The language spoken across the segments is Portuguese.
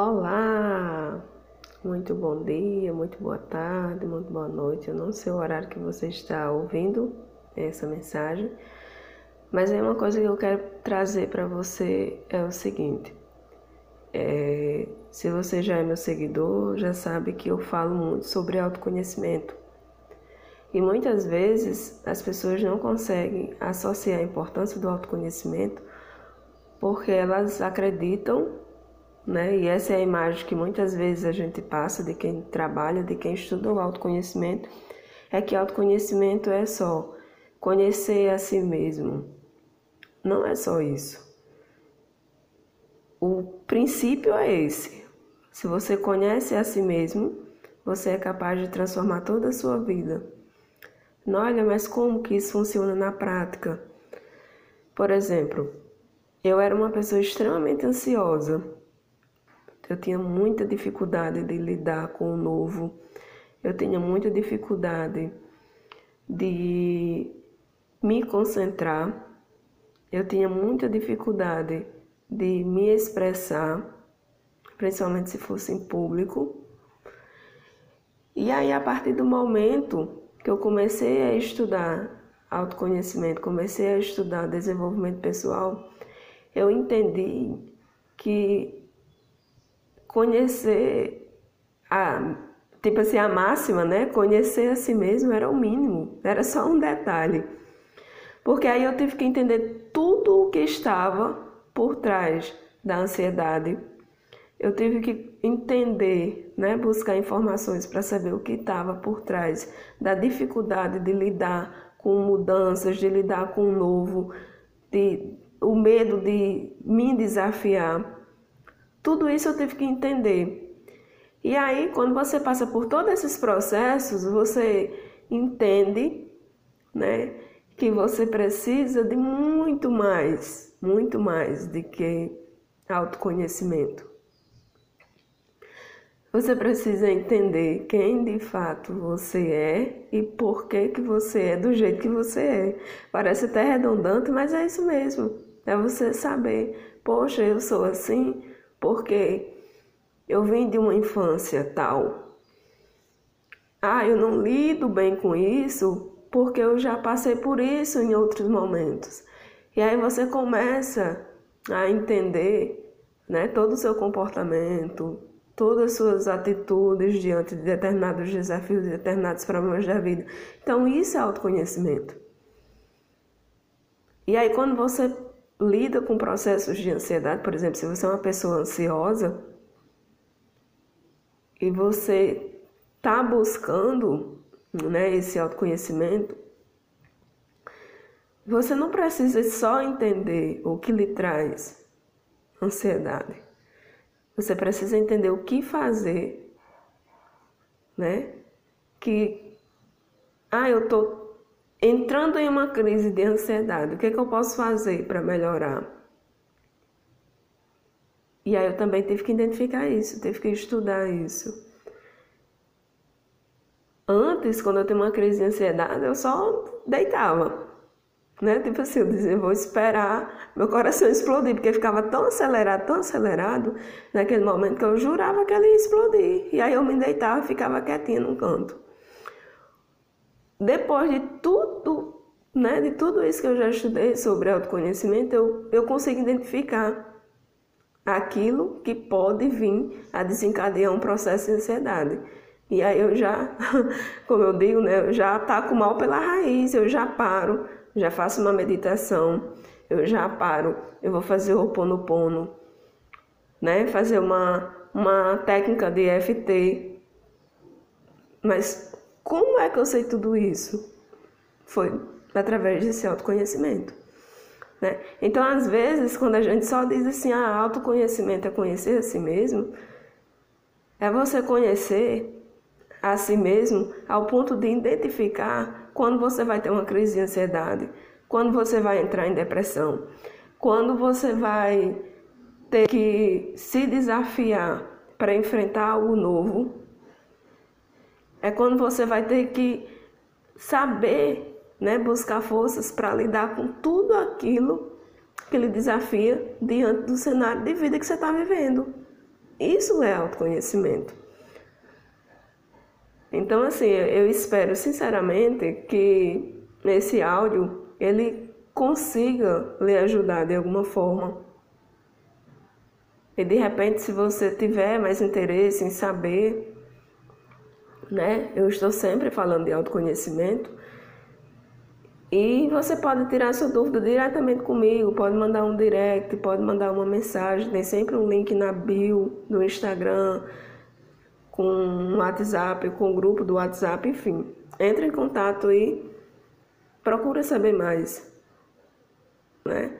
Olá! Muito bom dia, muito boa tarde, muito boa noite. Eu não sei o horário que você está ouvindo essa mensagem, mas é uma coisa que eu quero trazer para você é o seguinte. É, se você já é meu seguidor, já sabe que eu falo muito sobre autoconhecimento. E muitas vezes as pessoas não conseguem associar a importância do autoconhecimento porque elas acreditam né? E essa é a imagem que muitas vezes a gente passa de quem trabalha, de quem estuda o autoconhecimento, é que autoconhecimento é só conhecer a si mesmo. Não é só isso. O princípio é esse. Se você conhece a si mesmo, você é capaz de transformar toda a sua vida. Olha, mas como que isso funciona na prática? Por exemplo, eu era uma pessoa extremamente ansiosa eu tinha muita dificuldade de lidar com o novo. Eu tinha muita dificuldade de me concentrar. Eu tinha muita dificuldade de me expressar, principalmente se fosse em público. E aí, a partir do momento que eu comecei a estudar autoconhecimento, comecei a estudar desenvolvimento pessoal, eu entendi que conhecer a tipo assim a máxima, né? Conhecer a si mesmo era o mínimo, era só um detalhe. Porque aí eu tive que entender tudo o que estava por trás da ansiedade. Eu tive que entender, né, buscar informações para saber o que estava por trás da dificuldade de lidar com mudanças, de lidar com o novo, de o medo de me desafiar. Tudo isso eu tive que entender. E aí, quando você passa por todos esses processos, você entende, né, que você precisa de muito mais, muito mais do que autoconhecimento. Você precisa entender quem de fato você é e por que que você é do jeito que você é. Parece até redundante, mas é isso mesmo. É você saber, poxa, eu sou assim porque eu vim de uma infância tal. Ah, eu não lido bem com isso porque eu já passei por isso em outros momentos. E aí você começa a entender né, todo o seu comportamento, todas as suas atitudes diante de determinados desafios, de determinados problemas da vida. Então, isso é autoconhecimento. E aí, quando você lida com processos de ansiedade, por exemplo, se você é uma pessoa ansiosa e você está buscando né, esse autoconhecimento, você não precisa só entender o que lhe traz ansiedade. Você precisa entender o que fazer, né? Que ah, eu tô entrando em uma crise de ansiedade, o que, é que eu posso fazer para melhorar? E aí eu também tive que identificar isso, tive que estudar isso. Antes, quando eu tinha uma crise de ansiedade, eu só deitava. Né? Tipo assim, eu dizia, vou esperar meu coração explodir, porque ficava tão acelerado, tão acelerado, naquele momento que eu jurava que ele ia explodir. E aí eu me deitava e ficava quietinha num canto depois de tudo, né, de tudo isso que eu já estudei sobre autoconhecimento, eu, eu consigo identificar aquilo que pode vir a desencadear um processo de ansiedade. E aí eu já, como eu digo, né, eu já ataco mal pela raiz, eu já paro, já faço uma meditação, eu já paro, eu vou fazer o Ho'oponopono, né, fazer uma, uma técnica de EFT. Mas como é que eu sei tudo isso? Foi através desse autoconhecimento. Né? Então, às vezes, quando a gente só diz assim, ah, autoconhecimento é conhecer a si mesmo, é você conhecer a si mesmo ao ponto de identificar quando você vai ter uma crise de ansiedade, quando você vai entrar em depressão, quando você vai ter que se desafiar para enfrentar algo novo é quando você vai ter que saber, né, buscar forças para lidar com tudo aquilo que lhe desafia diante do cenário de vida que você está vivendo. Isso é autoconhecimento. Então, assim, eu espero sinceramente que esse áudio ele consiga lhe ajudar de alguma forma. E de repente, se você tiver mais interesse em saber, né? Eu estou sempre falando de autoconhecimento. E você pode tirar sua dúvida diretamente comigo, pode mandar um direct, pode mandar uma mensagem, tem sempre um link na bio do Instagram, com um WhatsApp, com o grupo do WhatsApp, enfim. Entre em contato e procura saber mais. Né?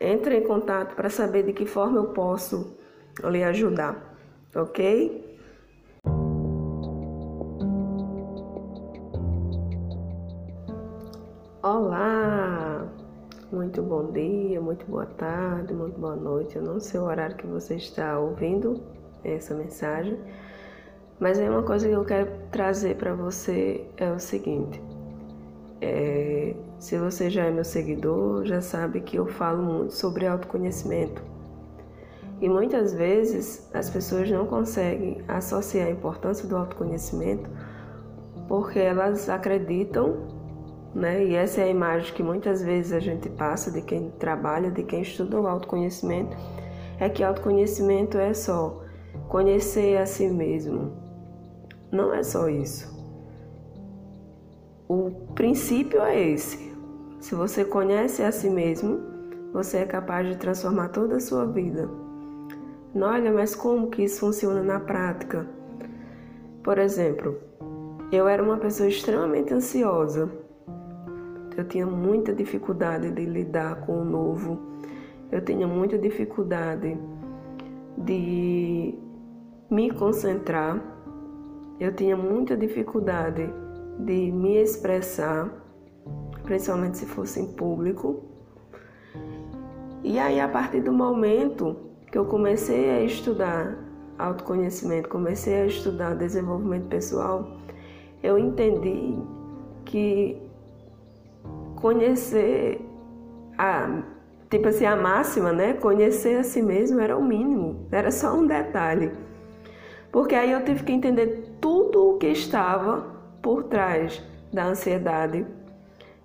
Entre em contato para saber de que forma eu posso lhe ajudar, ok? Olá! Muito bom dia, muito boa tarde, muito boa noite. Eu não sei o horário que você está ouvindo essa mensagem, mas é uma coisa que eu quero trazer para você é o seguinte. É, se você já é meu seguidor, já sabe que eu falo muito sobre autoconhecimento. E muitas vezes as pessoas não conseguem associar a importância do autoconhecimento porque elas acreditam né? E essa é a imagem que muitas vezes a gente passa de quem trabalha, de quem estuda o autoconhecimento, é que autoconhecimento é só conhecer a si mesmo. Não é só isso. O princípio é esse. Se você conhece a si mesmo, você é capaz de transformar toda a sua vida. Olha, mas como que isso funciona na prática? Por exemplo, eu era uma pessoa extremamente ansiosa eu tinha muita dificuldade de lidar com o novo. Eu tinha muita dificuldade de me concentrar. Eu tinha muita dificuldade de me expressar, principalmente se fosse em público. E aí, a partir do momento que eu comecei a estudar autoconhecimento, comecei a estudar desenvolvimento pessoal, eu entendi que conhecer a tipo assim a máxima, né? Conhecer a si mesmo era o mínimo, era só um detalhe. Porque aí eu tive que entender tudo o que estava por trás da ansiedade.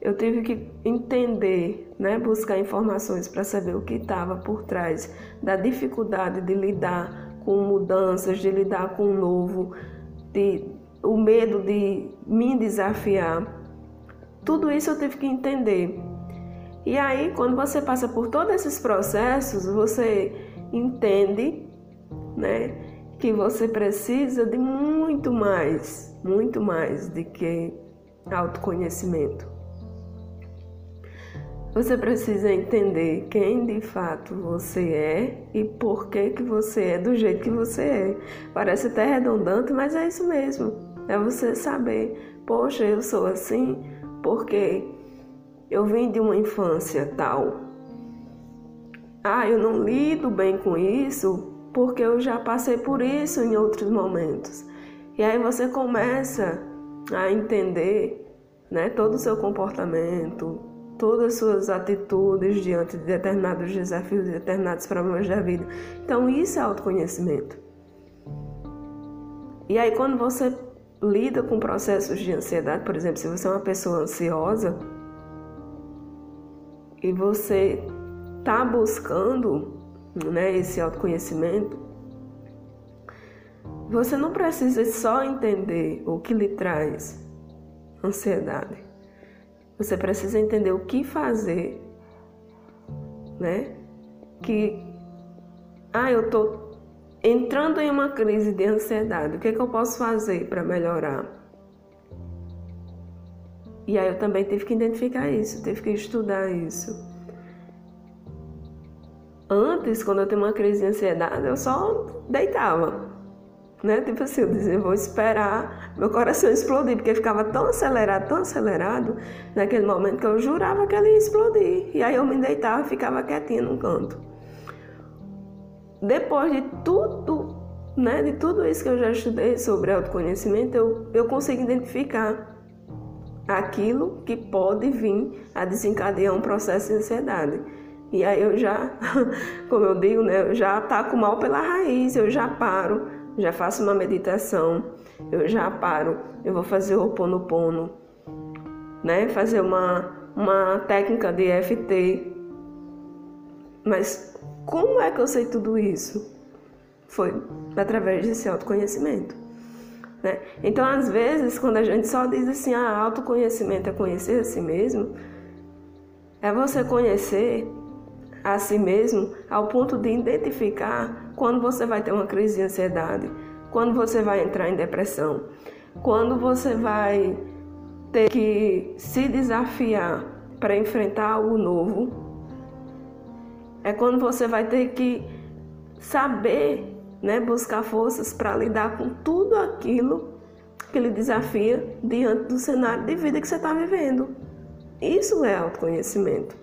Eu tive que entender, né, buscar informações para saber o que estava por trás da dificuldade de lidar com mudanças, de lidar com o novo, de o medo de me desafiar. Tudo isso eu tive que entender. E aí, quando você passa por todos esses processos, você entende, né, que você precisa de muito mais, muito mais do que autoconhecimento. Você precisa entender quem de fato você é e por que que você é do jeito que você é. Parece até redundante, mas é isso mesmo. É você saber, poxa, eu sou assim, porque eu vim de uma infância tal. Ah, eu não lido bem com isso porque eu já passei por isso em outros momentos. E aí você começa a entender né, todo o seu comportamento, todas as suas atitudes diante de determinados desafios, de determinados problemas da vida. Então, isso é autoconhecimento. E aí, quando você lida com processos de ansiedade, por exemplo, se você é uma pessoa ansiosa e você está buscando né, esse autoconhecimento, você não precisa só entender o que lhe traz ansiedade. Você precisa entender o que fazer, né? Que ah, eu tô entrando em uma crise de ansiedade, o que, é que eu posso fazer para melhorar? E aí eu também tive que identificar isso, tive que estudar isso. Antes, quando eu tinha uma crise de ansiedade, eu só deitava. Né? Tipo assim, eu dizia, vou esperar meu coração explodir, porque ficava tão acelerado, tão acelerado, naquele momento que eu jurava que ele ia explodir. E aí eu me deitava e ficava quietinha num canto depois de tudo, né, de tudo isso que eu já estudei sobre autoconhecimento, eu, eu consigo identificar aquilo que pode vir a desencadear um processo de ansiedade. E aí eu já, como eu digo, né, eu já ataco mal pela raiz, eu já paro, já faço uma meditação, eu já paro, eu vou fazer o Ho'oponopono, né, fazer uma, uma técnica de EFT. Mas como é que eu sei tudo isso? Foi através desse autoconhecimento. Né? Então, às vezes, quando a gente só diz assim, ah, autoconhecimento é conhecer a si mesmo, é você conhecer a si mesmo ao ponto de identificar quando você vai ter uma crise de ansiedade, quando você vai entrar em depressão, quando você vai ter que se desafiar para enfrentar algo novo, é quando você vai ter que saber, né, buscar forças para lidar com tudo aquilo que lhe desafia diante do cenário de vida que você está vivendo. Isso é autoconhecimento.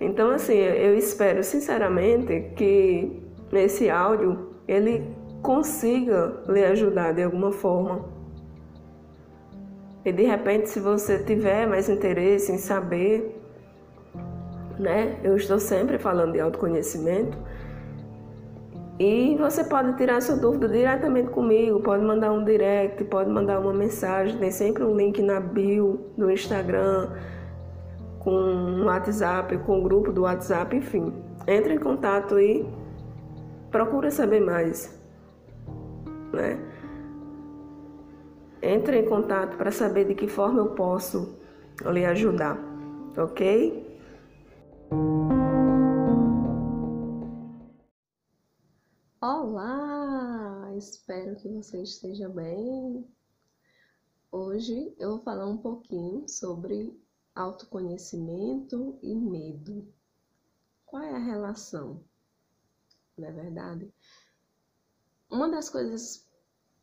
Então, assim, eu espero sinceramente que esse áudio ele consiga lhe ajudar de alguma forma. E de repente, se você tiver mais interesse em saber né? Eu estou sempre falando de autoconhecimento. E você pode tirar sua dúvida diretamente comigo, pode mandar um direct, pode mandar uma mensagem, tem sempre um link na bio do Instagram, com um WhatsApp, com o grupo do WhatsApp, enfim. Entre em contato e procura saber mais. Né? Entre em contato para saber de que forma eu posso lhe ajudar, ok? Olá! Espero que você esteja bem. Hoje eu vou falar um pouquinho sobre autoconhecimento e medo. Qual é a relação? Não é verdade? Uma das coisas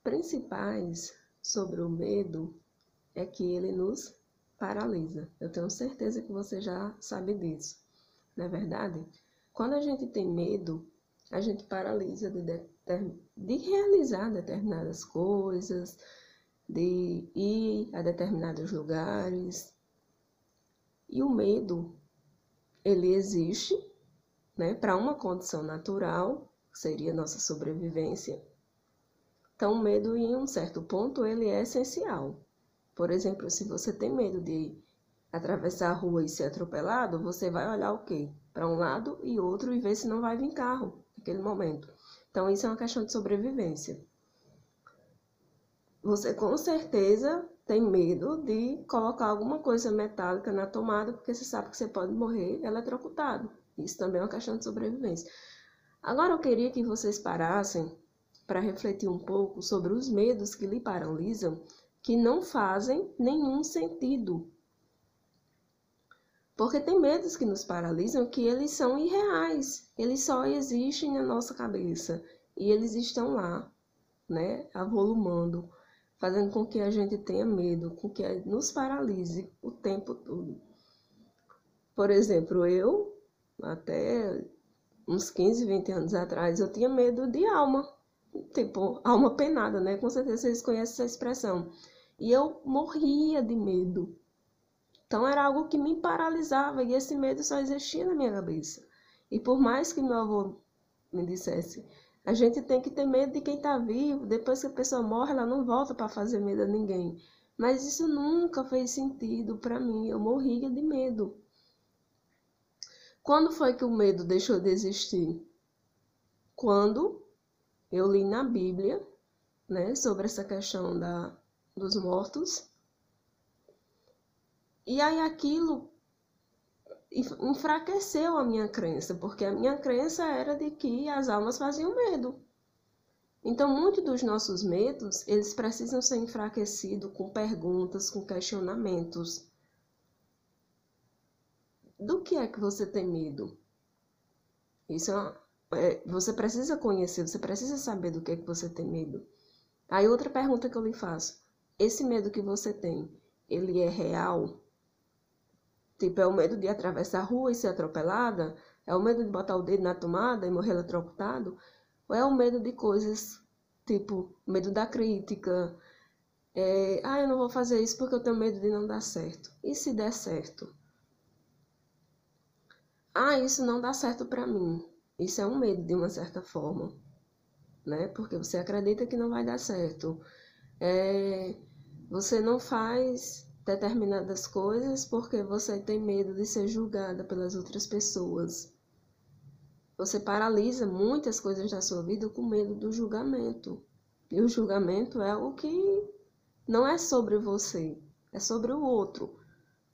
principais sobre o medo é que ele nos paralisa. Eu tenho certeza que você já sabe disso não é verdade? Quando a gente tem medo, a gente paralisa de, de, de realizar determinadas coisas, de ir a determinados lugares. E o medo, ele existe né, para uma condição natural, que seria nossa sobrevivência. Então, o medo, em um certo ponto, ele é essencial. Por exemplo, se você tem medo de atravessar a rua e ser atropelado, você vai olhar o quê? Para um lado e outro e ver se não vai vir carro naquele momento. Então, isso é uma questão de sobrevivência. Você com certeza tem medo de colocar alguma coisa metálica na tomada, porque você sabe que você pode morrer eletrocutado. Isso também é uma questão de sobrevivência. Agora eu queria que vocês parassem para refletir um pouco sobre os medos que lhe paralisam, que não fazem nenhum sentido porque tem medos que nos paralisam que eles são irreais, eles só existem na nossa cabeça e eles estão lá, né, avolumando, fazendo com que a gente tenha medo, com que nos paralise o tempo todo. Por exemplo, eu, até uns 15, 20 anos atrás, eu tinha medo de alma, tipo, alma penada, né? Com certeza vocês conhecem essa expressão. E eu morria de medo então era algo que me paralisava e esse medo só existia na minha cabeça. E por mais que meu avô me dissesse, a gente tem que ter medo de quem está vivo, depois que a pessoa morre, ela não volta para fazer medo a ninguém. Mas isso nunca fez sentido para mim, eu morria de medo. Quando foi que o medo deixou de existir? Quando eu li na Bíblia, né, sobre essa questão da, dos mortos, e aí aquilo enfraqueceu a minha crença, porque a minha crença era de que as almas faziam medo. Então, muitos dos nossos medos, eles precisam ser enfraquecidos com perguntas, com questionamentos. Do que é que você tem medo? Isso é, é você precisa conhecer, você precisa saber do que é que você tem medo. Aí outra pergunta que eu lhe faço: esse medo que você tem, ele é real? Tipo, é o medo de atravessar a rua e ser atropelada? É o medo de botar o dedo na tomada e morrer eletrocutado? Ou é o medo de coisas, tipo, medo da crítica? É, ah, eu não vou fazer isso porque eu tenho medo de não dar certo. E se der certo? ah, isso não dá certo para mim. Isso é um medo de uma certa forma, né? Porque você acredita que não vai dar certo. É, você não faz determinadas coisas porque você tem medo de ser julgada pelas outras pessoas. Você paralisa muitas coisas da sua vida com medo do julgamento. E o julgamento é o que não é sobre você, é sobre o outro.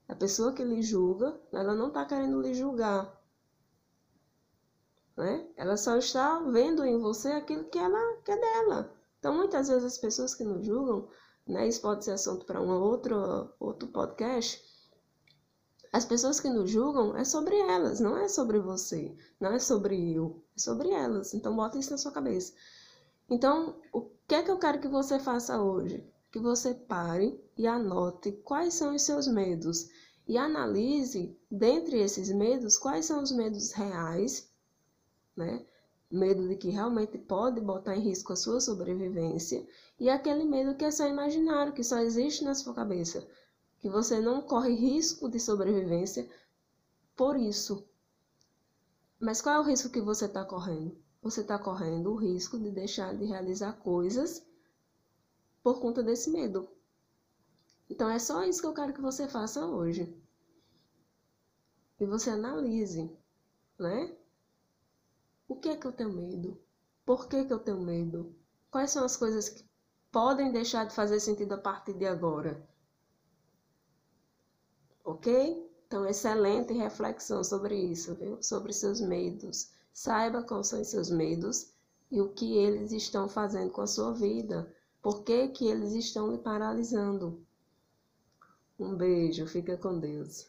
A pessoa que lhe julga, ela não está querendo lhe julgar. Né? Ela só está vendo em você aquilo que ela quer dela. Então, muitas vezes as pessoas que nos julgam, né, isso pode ser assunto para um outro, outro podcast, as pessoas que nos julgam é sobre elas, não é sobre você, não é sobre eu, é sobre elas. Então bota isso na sua cabeça. Então, o que é que eu quero que você faça hoje? Que você pare e anote quais são os seus medos e analise dentre esses medos quais são os medos reais, né? Medo de que realmente pode botar em risco a sua sobrevivência e aquele medo que é só imaginário, que só existe na sua cabeça que você não corre risco de sobrevivência por isso. Mas qual é o risco que você está correndo? Você está correndo o risco de deixar de realizar coisas por conta desse medo. Então é só isso que eu quero que você faça hoje. E você analise, né? O que é que eu tenho medo? Por que, que eu tenho medo? Quais são as coisas que podem deixar de fazer sentido a partir de agora? ok? Então, excelente reflexão sobre isso, viu? Sobre seus medos. Saiba quais são seus medos e o que eles estão fazendo com a sua vida. Por que, que eles estão lhe paralisando? Um beijo, fica com Deus.